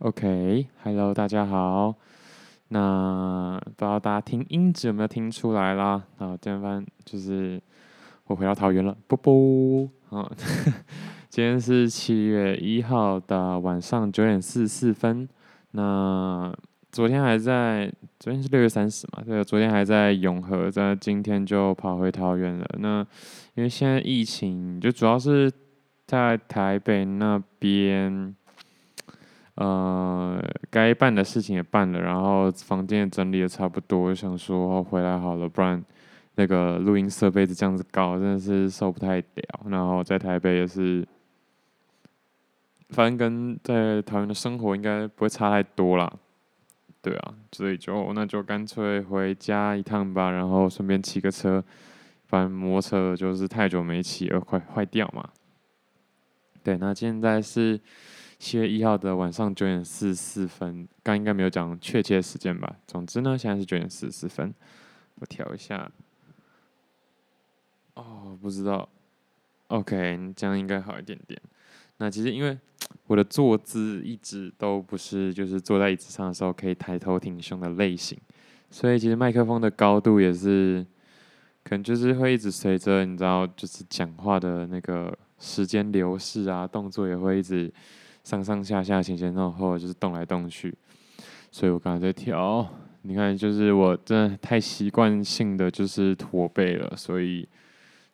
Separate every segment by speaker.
Speaker 1: OK，Hello，大家好。那不知道大家听音质有没有听出来啦？啊，今天就是我回到桃园了，啵啵。啊，今天是七月一号的晚上九点四十四分。那昨天还在，昨天是六月三十嘛？对，昨天还在永和，在今天就跑回桃园了。那因为现在疫情，就主要是在台北那边。呃，该办的事情也办了，然后房间也整理的差不多，想说回来好了，不然那个录音设备就这样子搞，真的是受不太了。然后在台北也是，反正跟在桃园的生活应该不会差太多啦。对啊，所以就那就干脆回家一趟吧，然后顺便骑个车，反正摩托车就是太久没骑而快坏掉嘛。对，那现在是。七月一号的晚上九点四十四分，刚应该没有讲确切时间吧？总之呢，现在是九点四十四分，我调一下。哦，不知道。OK，这样应该好一点点。那其实因为我的坐姿一直都不是，就是坐在椅子上的时候可以抬头挺胸的类型，所以其实麦克风的高度也是，可能就是会一直随着你知道，就是讲话的那个时间流逝啊，动作也会一直。上上下下、前前后后，就是动来动去，所以我刚才在调。你看，就是我真的太习惯性的就是驼背了，所以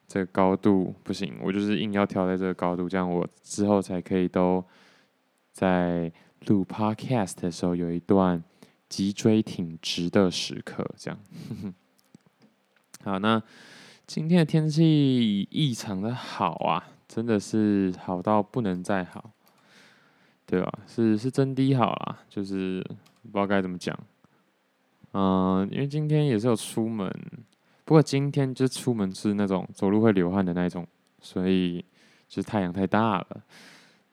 Speaker 1: 这个高度不行，我就是硬要调在这个高度，这样我之后才可以都在录 Podcast 的时候有一段脊椎挺直的时刻。这样，好，那今天的天气异常的好啊，真的是好到不能再好。对啊？是是真的好啦，就是不知道该怎么讲。嗯，因为今天也是有出门，不过今天就出门是那种走路会流汗的那种，所以就是太阳太大了。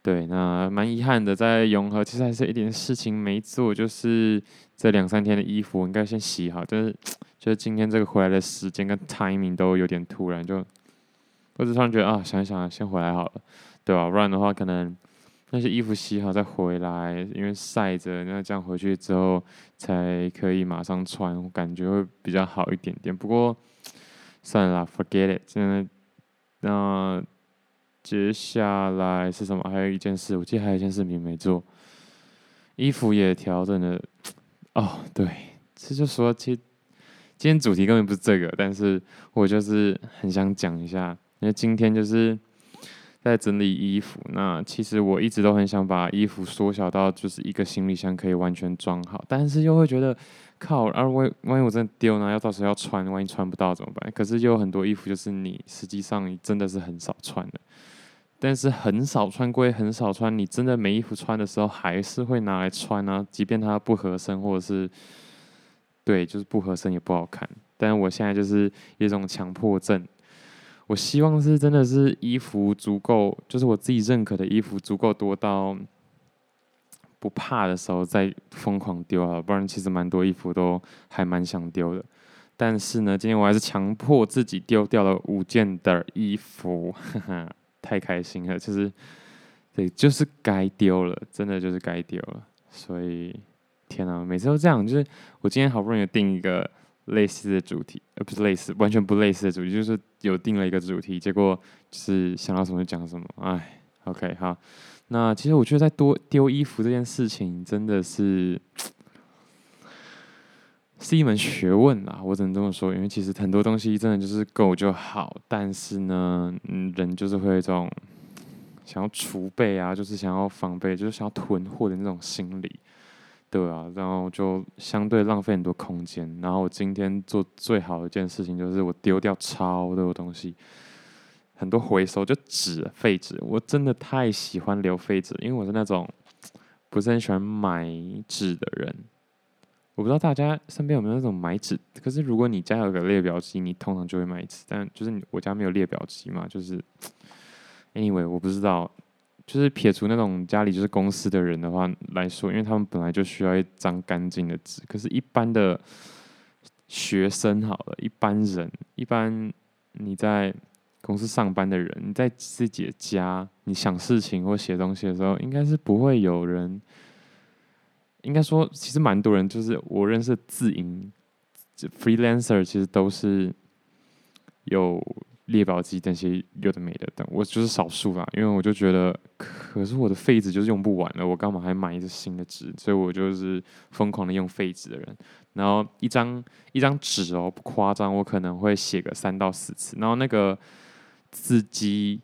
Speaker 1: 对，那蛮遗憾的，在永和其实还是一点事情没做，就是这两三天的衣服应该先洗好，就是 就是今天这个回来的时间跟 timing 都有点突然，就我只突然觉得啊，想一想先回来好了，对吧？不然的话可能。那些衣服洗好再回来，因为晒着，那这样回去之后才可以马上穿，我感觉会比较好一点点。不过算了，forget it。现在那接下来是什么？还有一件事，我记得还有一件事情没做，衣服也调整了。哦，对，这就说，其实今天主题根本不是这个，但是我就是很想讲一下，因为今天就是。在整理衣服，那其实我一直都很想把衣服缩小到就是一个行李箱可以完全装好，但是又会觉得靠，而万万一我真的丢呢？要到时候要穿，万一穿不到怎么办？可是又有很多衣服就是你实际上真的是很少穿的，但是很少穿归很少穿，你真的没衣服穿的时候还是会拿来穿啊，即便它不合身或者是对，就是不合身也不好看。但是我现在就是有一种强迫症。我希望是真的是衣服足够，就是我自己认可的衣服足够多到不怕的时候再疯狂丢啊，不然其实蛮多衣服都还蛮想丢的。但是呢，今天我还是强迫自己丢掉了五件的衣服，哈哈，太开心了，就是对，就是该丢了，真的就是该丢了。所以天哪，每次都这样，就是我今天好不容易定一个。类似的主题，呃，不是类似，完全不类似的主题，就是有定了一个主题，结果是想到什么就讲什么，哎，OK，好，那其实我觉得在多丢衣服这件事情真的是 是一门学问啊，我只能这么说，因为其实很多东西真的就是够就好，但是呢，嗯，人就是会有一种想要储备啊，就是想要防备，就是想要囤货的那种心理。对啊，然后就相对浪费很多空间。然后我今天做最好的一件事情就是我丢掉超多东西，很多回收就纸废纸。我真的太喜欢留废纸，因为我是那种不是很喜欢买纸的人。我不知道大家身边有没有那种买纸，可是如果你家有个列表机，你通常就会买纸。但就是我家没有列表机嘛，就是 anyway 我不知道。就是撇除那种家里就是公司的人的话来说，因为他们本来就需要一张干净的纸。可是，一般的学生好了，一般人，一般你在公司上班的人，你在自己的家，你想事情或写东西的时候，应该是不会有人应该说，其实蛮多人就是我认识的自营，freelancer 其实都是有列表机那些有的没的，等我就是少数啦，因为我就觉得，可是我的废纸就是用不完了，我干嘛还买一个新的纸？所以我就是疯狂的用废纸的人。然后一张一张纸哦，不夸张，我可能会写个三到四次，然后那个字迹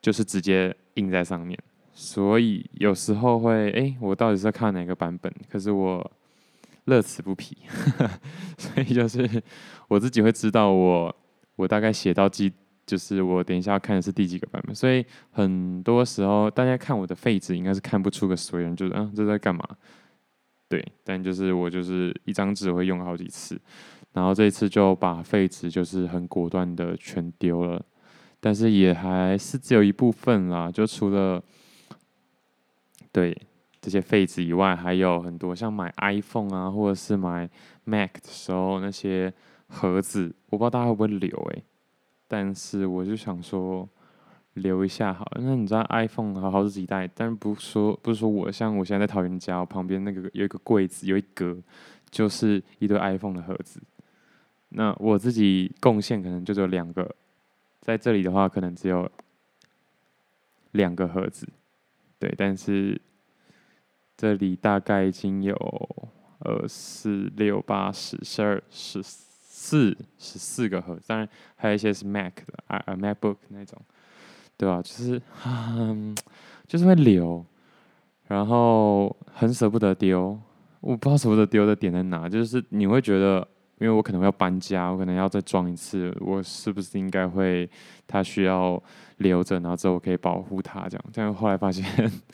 Speaker 1: 就是直接印在上面。所以有时候会，哎、我到底是在看哪个版本？可是我乐此不疲，所以就是我自己会知道我我大概写到几，就是我等一下要看的是第几个版本。所以很多时候大家看我的废纸，应该是看不出个所以然，就是啊，这在干嘛？对，但就是我就是一张纸会用好几次，然后这一次就把废纸就是很果断的全丢了，但是也还是只有一部分啦，就除了。对这些废纸以外，还有很多像买 iPhone 啊，或者是买 Mac 的时候那些盒子，我不知道大家会不会留诶、但是我就想说留一下好了。那你知道 iPhone 好好几代，但是不说不是说我像我现在在桃园家，旁边那个有一个柜子，有一格就是一堆 iPhone 的盒子。那我自己贡献可能就只有两个，在这里的话可能只有两个盒子。对，但是这里大概已经有二四六八十十二十四四十四个盒子，当然还有一些是 Mac 的啊啊 MacBook 那种，对吧？就是，就是会留，然后很舍不得丢，我不知道舍不得丢的点在哪，就是你会觉得，因为我可能会要搬家，我可能要再装一次，我是不是应该会它需要。留着，然后之后我可以保护它，这样。但是后来发现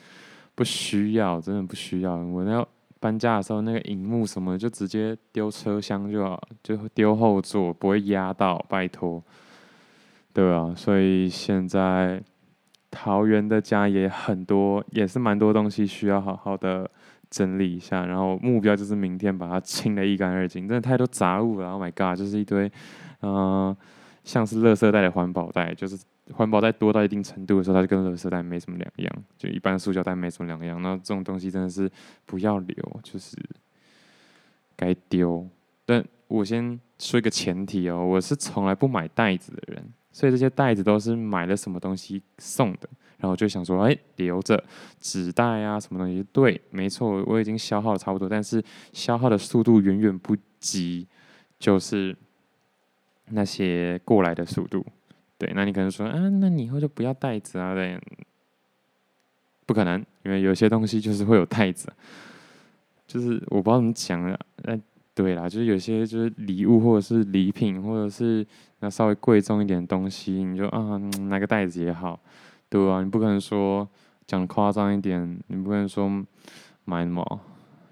Speaker 1: 不需要，真的不需要。我要搬家的时候，那个荧幕什么就直接丢车厢就好，就丢后座，不会压到，拜托。对啊，所以现在桃园的家也很多，也是蛮多东西需要好好的整理一下。然后目标就是明天把它清得一干二净，真的太多杂物了。Oh my god，就是一堆，嗯、像是垃圾袋的环保袋，就是。环保袋多到一定程度的时候，它就跟垃圾袋没什么两样，就一般塑胶袋没什么两样。那这种东西真的是不要留，就是该丢。但我先说一个前提哦，我是从来不买袋子的人，所以这些袋子都是买了什么东西送的，然后就想说，哎，留着纸袋啊，什么东西？对，没错，我已经消耗的差不多，但是消耗的速度远远不及，就是那些过来的速度。对，那你可能说，啊，那你以后就不要袋子啊？对，不可能，因为有些东西就是会有袋子，就是我不知道怎么讲了。那对啦，就是有些就是礼物或者是礼品，或者是那稍微贵重一点的东西，你就啊，拿个袋子也好，对啊，你不可能说讲夸张一点，你不可能说买什么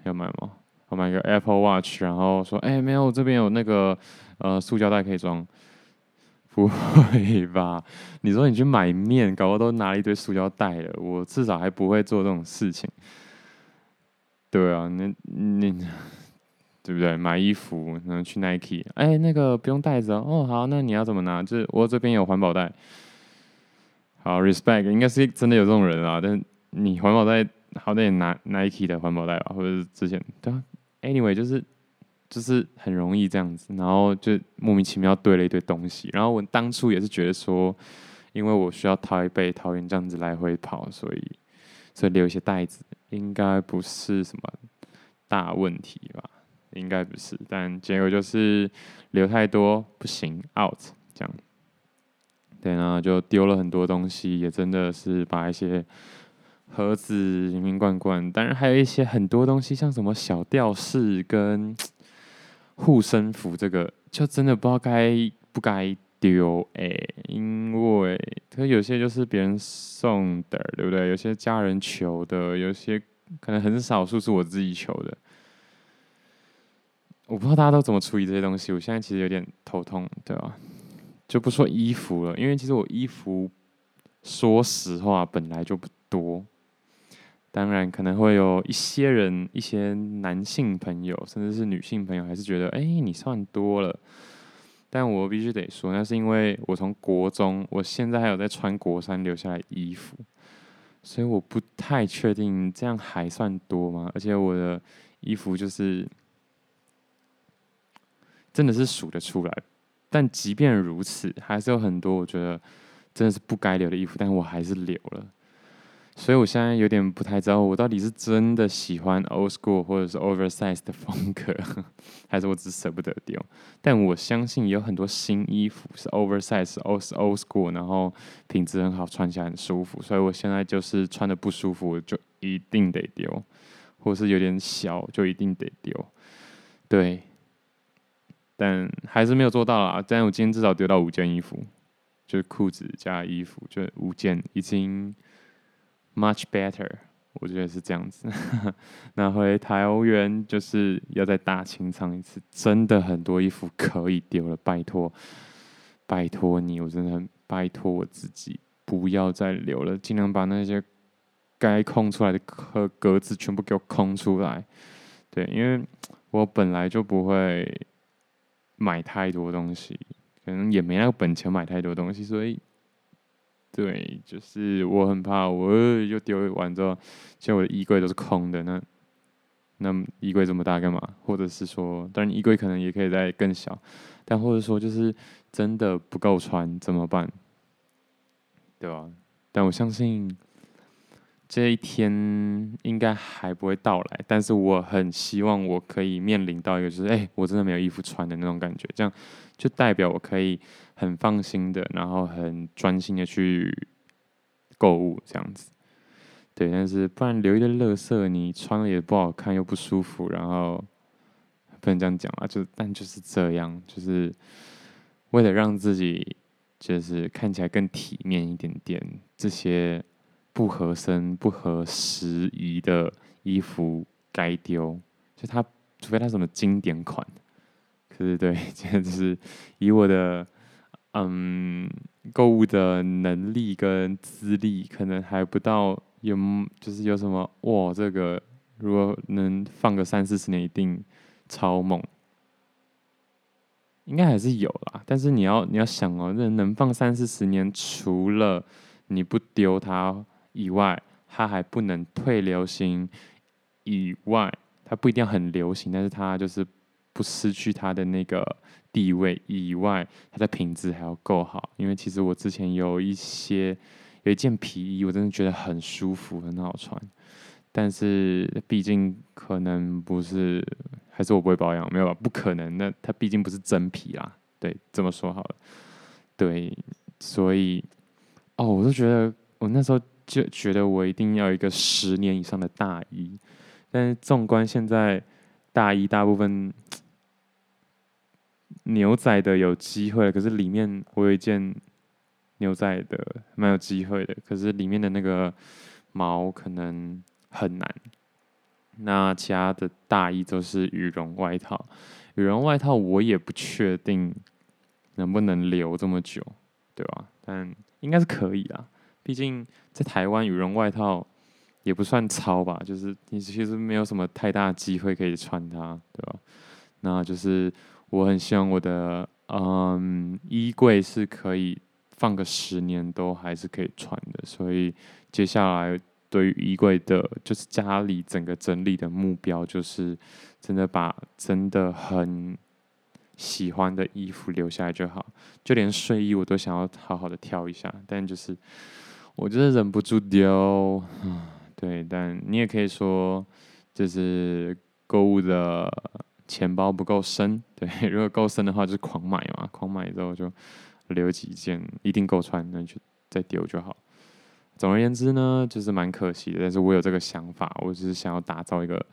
Speaker 1: 要买什么，我买个 Apple Watch，然后说，哎，没有，这边有那个呃塑胶袋可以装。不会吧？你说你去买面，搞不好都拿了一堆塑胶袋了。我至少还不会做这种事情。对啊，那你对不对？买衣服，然后去 Nike，哎，那个不用袋子哦。哦，好，那你要怎么拿？就是我这边有环保袋。好，respect，应该是真的有这种人啊。但你环保袋好歹也拿 Nike 的环保袋吧，或者是之前对啊。Anyway，就是。就是很容易这样子，然后就莫名其妙堆了一堆东西。然后我当初也是觉得说，因为我需要台北、桃园这样子来回跑，所以所以留一些袋子，应该不是什么大问题吧？应该不是。但结果就是留太多不行，out 这样。对，然后就丢了很多东西，也真的是把一些盒子瓶瓶罐罐，当然还有一些很多东西，像什么小吊饰跟。护身符这个就真的不知道该不该丢哎，因为它有些就是别人送的，对不对？有些家人求的，有些可能很少数是我自己求的。我不知道大家都怎么处理这些东西，我现在其实有点头痛，对吧？就不说衣服了，因为其实我衣服说实话本来就不多。当然，可能会有一些人，一些男性朋友，甚至是女性朋友，还是觉得，哎，你算多了。但我必须得说，那是因为我从国中，我现在还有在穿国三留下来衣服，所以我不太确定这样还算多吗？而且我的衣服就是真的是数得出来，但即便如此，还是有很多我觉得真的是不该留的衣服，但我还是留了。所以我现在有点不太知道，我到底是真的喜欢 old school 或者是 oversize 的风格，还是我只舍不得丢。但我相信有很多新衣服是 oversize、old old school，然后品质很好，穿起来很舒服。所以我现在就是穿的不舒服，就一定得丢，或是有点小就一定得丢。对，但还是没有做到啦。但我今天至少丢到五件衣服，就是裤子加衣服，就五件已经。Much better，我觉得是这样子。那回台湾就是要再大清仓一次，真的很多衣服可以丢了，拜托，拜托你，我真的很拜托我自己，不要再留了，尽量把那些该空出来的格格子全部给我空出来。对，因为我本来就不会买太多东西，可能也没那个本钱买太多东西，所以。对，就是我很怕，我又丢完之后，现在我的衣柜都是空的。那那衣柜这么大干嘛？或者是说，当然衣柜可能也可以再更小，但或者说就是真的不够穿怎么办？对吧？但我相信这一天应该还不会到来。但是我很希望我可以面临到一个就是，哎，我真的没有衣服穿的那种感觉，这样就代表我可以。很放心的，然后很专心的去购物，这样子，对。但是不然留一个垃圾，你穿了也不好看，又不舒服，然后不能这样讲啊。就但就是这样，就是为了让自己就是看起来更体面一点点，这些不合身、不合时宜的衣服该丢。就它，除非它什么经典款，可是对，现在就是以我的。嗯，购物的能力跟资历可能还不到，有就是有什么哇？这个如果能放个三四十年，一定超猛。应该还是有啦，但是你要你要想哦，这能放三四十年，除了你不丢它以外，它还不能退流行以外，它不一定要很流行，但是它就是不失去它的那个。地位以外，它的品质还要够好。因为其实我之前有一些有一件皮衣，我真的觉得很舒服，很好穿。但是毕竟可能不是，还是我不会保养，没有吧？不可能。那它毕竟不是真皮啦。对，这么说好了。对，所以哦，我都觉得我那时候就觉得我一定要一个十年以上的大衣。但是纵观现在大衣，大部分。牛仔的有机会，可是里面我有一件牛仔的蛮有机会的，可是里面的那个毛可能很难。那其他的大衣都是羽绒外套，羽绒外套我也不确定能不能留这么久，对吧？但应该是可以啦，毕竟在台湾羽绒外套也不算超吧，就是你其实没有什么太大机会可以穿它，对吧？那就是。我很希望我的嗯衣柜是可以放个十年都还是可以穿的，所以接下来对于衣柜的，就是家里整个整理的目标，就是真的把真的很喜欢的衣服留下来就好，就连睡衣我都想要好好的挑一下，但就是我真的忍不住丢，对，但你也可以说就是购物的。钱包不够深，对，如果够深的话，就是狂买嘛，狂买之后就留几件，一定够穿，那就再丢就好。总而言之呢，就是蛮可惜的，但是我有这个想法，我只是想要打造一个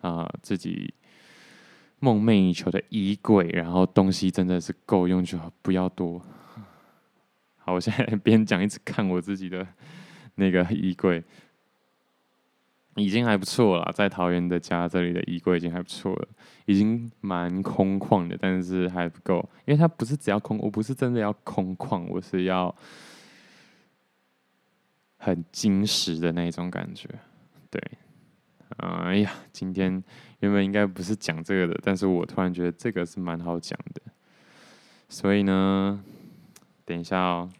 Speaker 1: 啊、自己梦寐以求的衣柜，然后东西真的是够用就好，不要多。好，我现在 边讲一直看我自己的那个衣柜。已经还不错了，在桃园的家这里的衣柜已经还不错了，已经蛮空旷的，但是还不够，因为它不是只要空，我不是真的要空旷，我是要很精实的那种感觉，对，哎呀，今天原本应该不是讲这个的，但是我突然觉得这个是蛮好讲的，所以呢，等一下哦。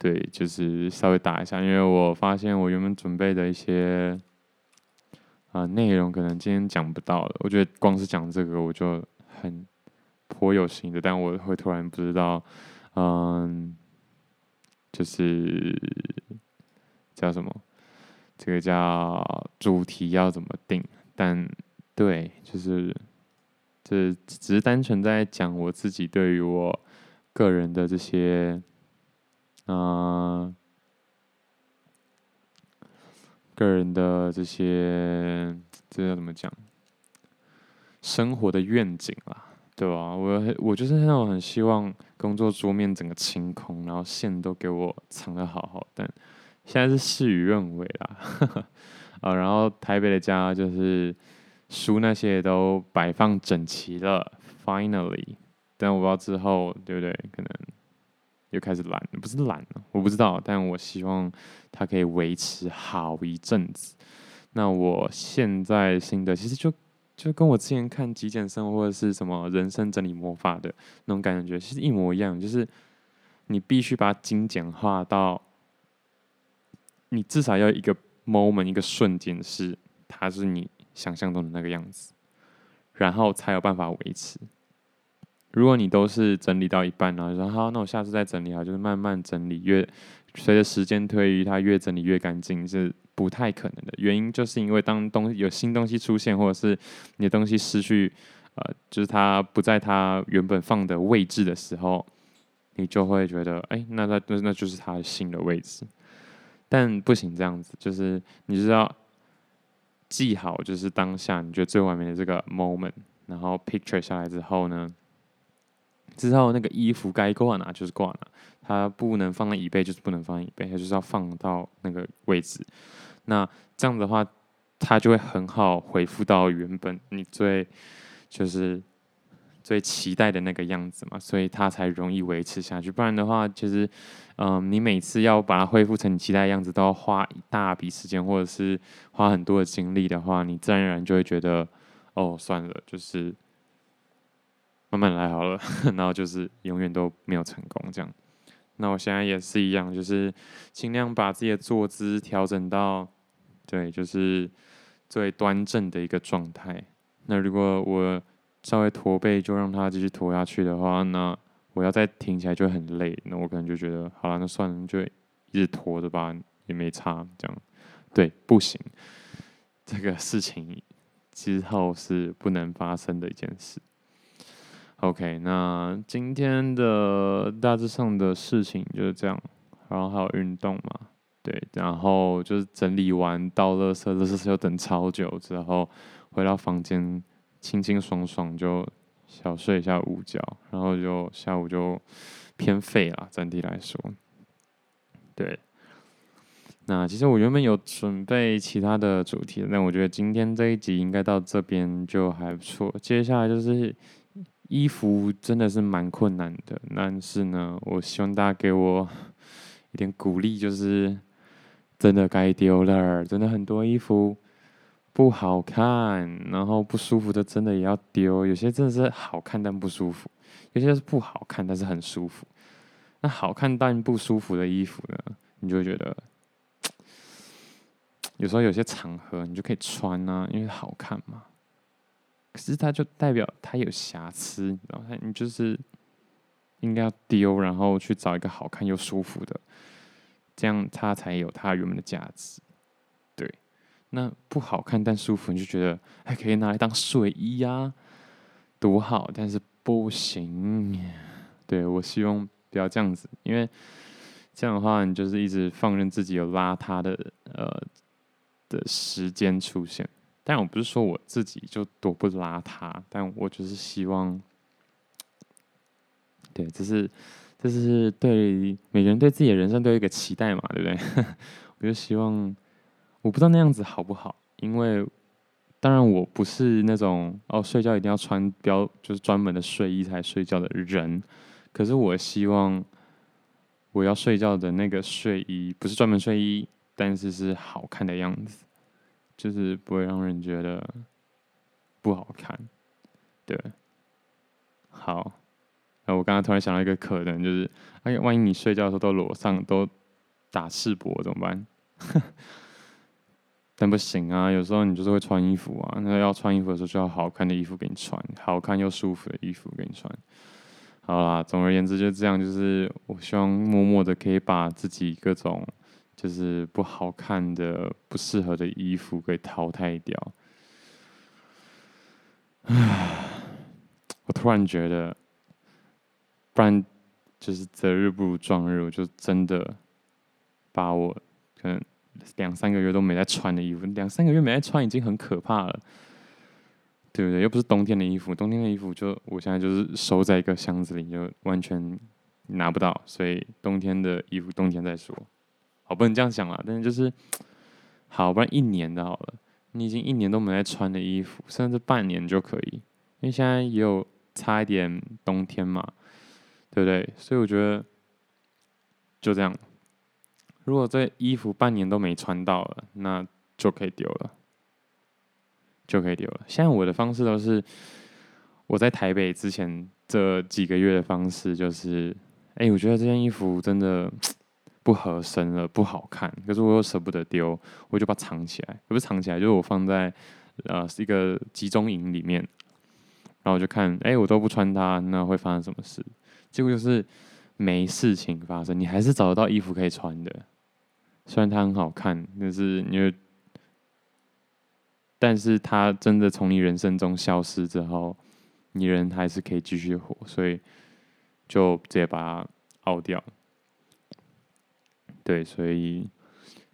Speaker 1: 对，就是稍微打一下，因为我发现我原本准备的一些啊内容，可能今天讲不到了。我觉得光是讲这个，我就很颇有心的，但我会突然不知道，嗯，就是叫什么，这个叫主题要怎么定？但对，就是这只是单纯在讲我自己对于我个人的这些。啊、个人的这些，这要怎么讲？生活的愿景啦，对吧？我我就是那种很希望工作桌面整个清空，然后线都给我藏得好好，但现在是事与愿违啦。啊，然后台北的家就是书那些都摆放整齐了，finally，但我不知道之后对不对？可能。又开始懒，不是懒了，我不知道，但我希望它可以维持好一阵子。那我现在心得其实就就跟我之前看极简生活或者是什么人生整理魔法的那种感觉，其实一模一样，就是你必须把它精简化到，你至少要一个 moment 一个瞬间是它是你想象中的那个样子，然后才有办法维持。如果你都是整理到一半，然后说好，那我下次再整理好，就是慢慢整理，越随着时间推移，它越整理越干净是不太可能的。原因就是因为当东有新东西出现，或者是你的东西失去，呃，就是它不在它原本放的位置的时候，你就会觉得，哎，那那那那就是它的新的位置。但不行这样子，就是你就是要记好，就是当下你觉得最完美的这个 moment，然后 picture 下来之后呢，之后那个衣服该挂哪就是挂哪，它不能放在椅背就是不能放在椅背，它就是要放到那个位置。那这样的话，它就会很好恢复到原本你最就是最期待的那个样子嘛，所以它才容易维持下去。不然的话，其实嗯，你每次要把它恢复成你期待的样子，都要花一大笔时间，或者是花很多的精力的话，你自然而然就会觉得哦，算了，就是。慢慢来好了，然后就是永远都没有成功这样。那我现在也是一样，就是尽量把自己的坐姿调整到，对，就是最端正的一个状态。那如果我稍微驼背，就让它继续驼下去的话，那我要再挺起来就很累。那我可能就觉得，好了，那算了，就一直驼着吧，也没差这样。对，不行，这个事情之后是不能发生的一件事。OK，那今天的大致上的事情就是这样，然后还有运动嘛，对，然后就是整理完倒垃圾，垃圾车等超久之后，回到房间清清爽爽就小睡一下午觉，然后就下午就偏废了，整体来说，对。那其实我原本有准备其他的主题，但我觉得今天这一集应该到这边就还不错，接下来就是。衣服真的是蛮困难的，但是呢，我希望大家给我一点鼓励，就是真的该丢了，真的很多衣服不好看，然后不舒服的真的也要丢。有些真的是好看但不舒服，有些是不好看但是很舒服。那好看但不舒服的衣服呢，你就会觉得 有时候有些场合你就可以穿啊，因为好看嘛。可是它就代表它有瑕疵，你知道吗？你就是应该要丢，然后去找一个好看又舒服的，这样它才有它原本的价值。对，那不好看但舒服，你就觉得还可以拿来当睡衣啊，多好！但是不行，对，我希望不要这样子，因为这样的话，你就是一直放任自己有邋遢的呃的时间出现。但我不是说我自己就多不邋遢，但我就是希望，对，这是这是对每个人对自己的人生都有一个期待嘛，对不对？我就希望，我不知道那样子好不好，因为当然我不是那种哦睡觉一定要穿标就是专门的睡衣才睡觉的人，可是我希望我要睡觉的那个睡衣不是专门睡衣，但是是好看的样子。就是不会让人觉得不好看，对。好那，我刚刚突然想到一个可能，就是哎，万一你睡觉的时候都裸上都打赤膊怎么办？但不行啊，有时候你就是会穿衣服啊，那要穿衣服的时候就要好看的衣服给你穿，好看又舒服的衣服给你穿。好啦，总而言之就这样，就是我希望默默的可以把自己各种就是不好看的、不适合的衣服给淘汰掉。唉，我突然觉得，不然就是择日不如撞日，我就真的把我可能。两三个月都没在穿的衣服，两三个月没在穿已经很可怕了，对不对？又不是冬天的衣服，冬天的衣服就我现在就是收在一个箱子里，就完全拿不到，所以冬天的衣服冬天再说。好，不能这样想啦，但是就是好，不然一年的好了，你已经一年都没在穿的衣服，甚至半年就可以，因为现在也有差一点冬天嘛，对不对？所以我觉得就这样。如果这衣服半年都没穿到了，那就可以丢了，就可以丢了。现在我的方式都是我在台北之前这几个月的方式，就是，哎、我觉得这件衣服真的不合身了，不好看，可是我又舍不得丢，我就把它藏起来，不是藏起来，就是我放在呃一个集中营里面，然后我就看，哎、我都不穿它，那会发生什么事？结果就是没事情发生，你还是找得到衣服可以穿的。虽然它很好看，但是因为，但是它真的从你人生中消失之后，你人还是可以继续活，所以就直接把它凹掉。对，所以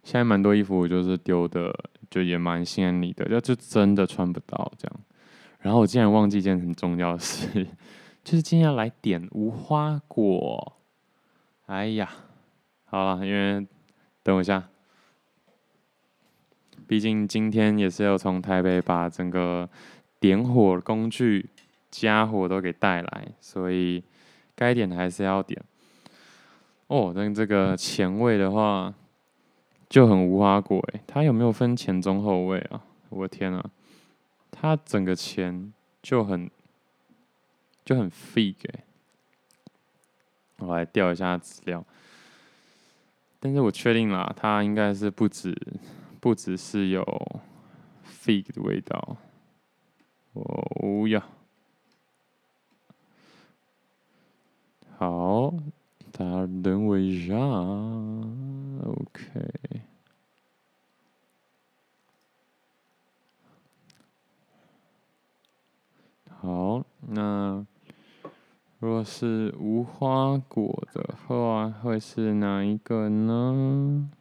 Speaker 1: 现在蛮多衣服我就是丢的，就也蛮心安理得，就就真的穿不到这样。然后我竟然忘记一件很重要的事，就是今天要来点无花果。哎呀，好了，因为。等我一下，毕竟今天也是要从台北把整个点火工具、家伙都给带来，所以该点的还是要点。哦，那这个前味的话就很无花果诶，它有没有分前中后味啊？我的天啊，它整个前就很就很 fig 诶，我来调一下资料。但是我确定啦，它应该是不止，不只是有 fig 的味道。哦呀，好，大家等我一下，OK。好，那。如果是无花果的话，会是哪一个呢？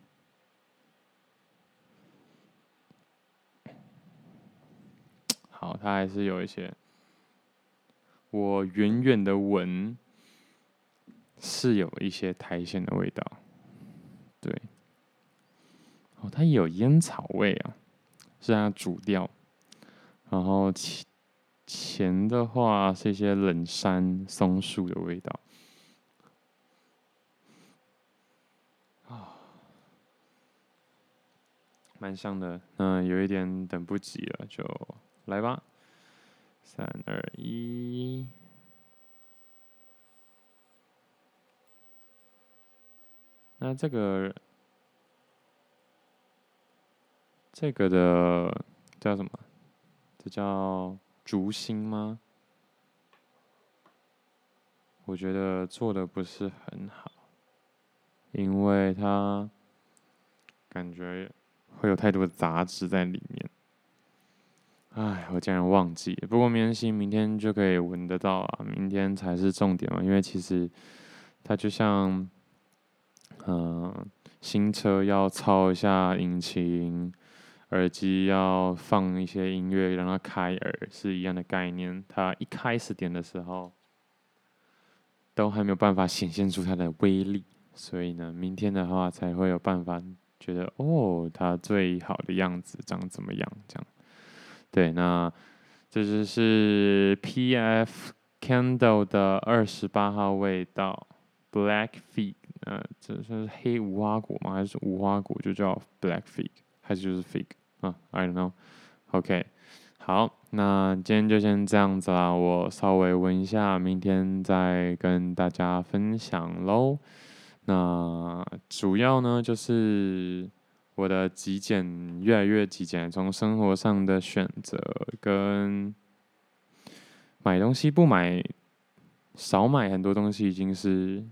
Speaker 1: 好，它还是有一些，我远远的闻是有一些苔藓的味道，对，哦，它有烟草味啊，是它煮掉，然后前。前的话是一些冷杉、松树的味道，啊，蛮香的。嗯，有一点等不及了，就来吧。三二一，那这个这个的叫什么？这叫。竹心吗？我觉得做的不是很好，因为它感觉会有太多的杂质在里面。哎，我竟然忘记，不过没关系，明天就可以闻得到啊！明天才是重点嘛，因为其实它就像，嗯、新车要操一下引擎。耳机要放一些音乐，让它开耳是一样的概念。它一开始点的时候，都还没有办法显现出它的威力，所以呢，明天的话才会有办法觉得哦，它最好的样子长怎么样？这样，对，那这就是 P.F. Candle 的二十八号味道，Black Feet。呃，这算是黑无花果吗？还是无花果就叫 Black Fig？还是就是 Fig？啊，I don't know。OK，好，那今天就先这样子啦。我稍微问一下，明天再跟大家分享喽。那主要呢，就是我的极简越来越极简，从生活上的选择跟买东西不买，少买很多东西，已经是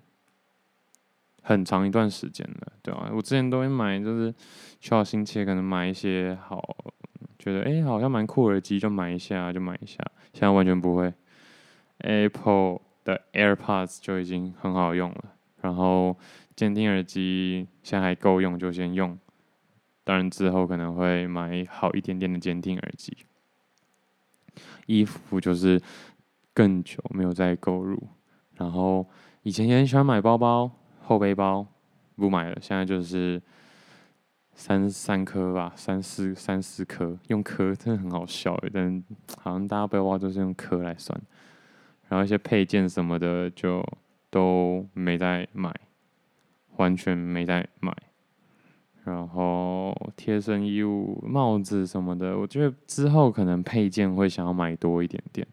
Speaker 1: 很长一段时间了，对吧？我之前都会买，就是需要心切，可能买一些好，觉得哎、好像蛮酷耳机，就买一下就买一下。现在完全不会，Apple 的 AirPods 就已经很好用了。然后监听耳机现在还够用，就先用。当然之后可能会买好一点点的监听耳机。衣服就是更久没有再购入。然后以前也很喜欢买包包、后背包，不买了。现在就是三三颗吧，三四三四颗，用颗真的很好笑，但好像大家背包都是用颗来算。然后一些配件什么的就。都没在买，完全没在买。然后贴身衣物、帽子什么的，我觉得之后可能配件会想要买多一点点。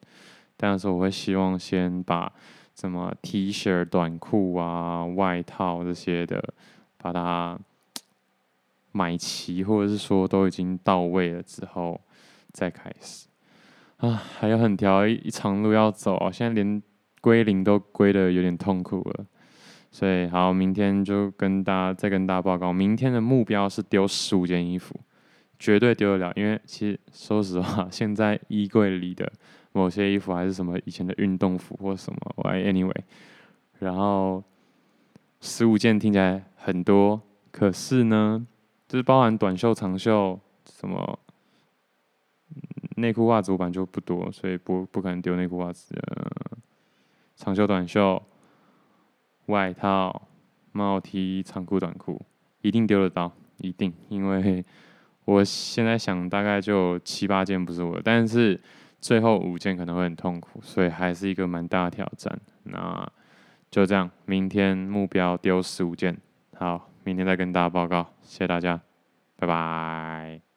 Speaker 1: 但是我会希望先把什么 T 恤、短裤啊、外套这些的，把它买齐，或者是说都已经到位了之后再开始。啊，还有很条一,一长路要走啊！现在连。归零都归的有点痛苦了，所以好，明天就跟大家再跟大家报告，明天的目标是丢十五件衣服，绝对丢得了。因为其实说实话，现在衣柜里的某些衣服还是什么以前的运动服或什么，我 anyway，然后十五件听起来很多，可是呢，就是包含短袖、长袖，什么内裤、袜子，我本来就不多，所以不不可能丢内裤、袜子。长袖、短袖、外套、帽 T、长裤、短裤，一定丢得到，一定。因为我现在想，大概就七八件不是我的，但是最后五件可能会很痛苦，所以还是一个蛮大的挑战。那就这样，明天目标丢十五件，好，明天再跟大家报告。谢谢大家，拜拜。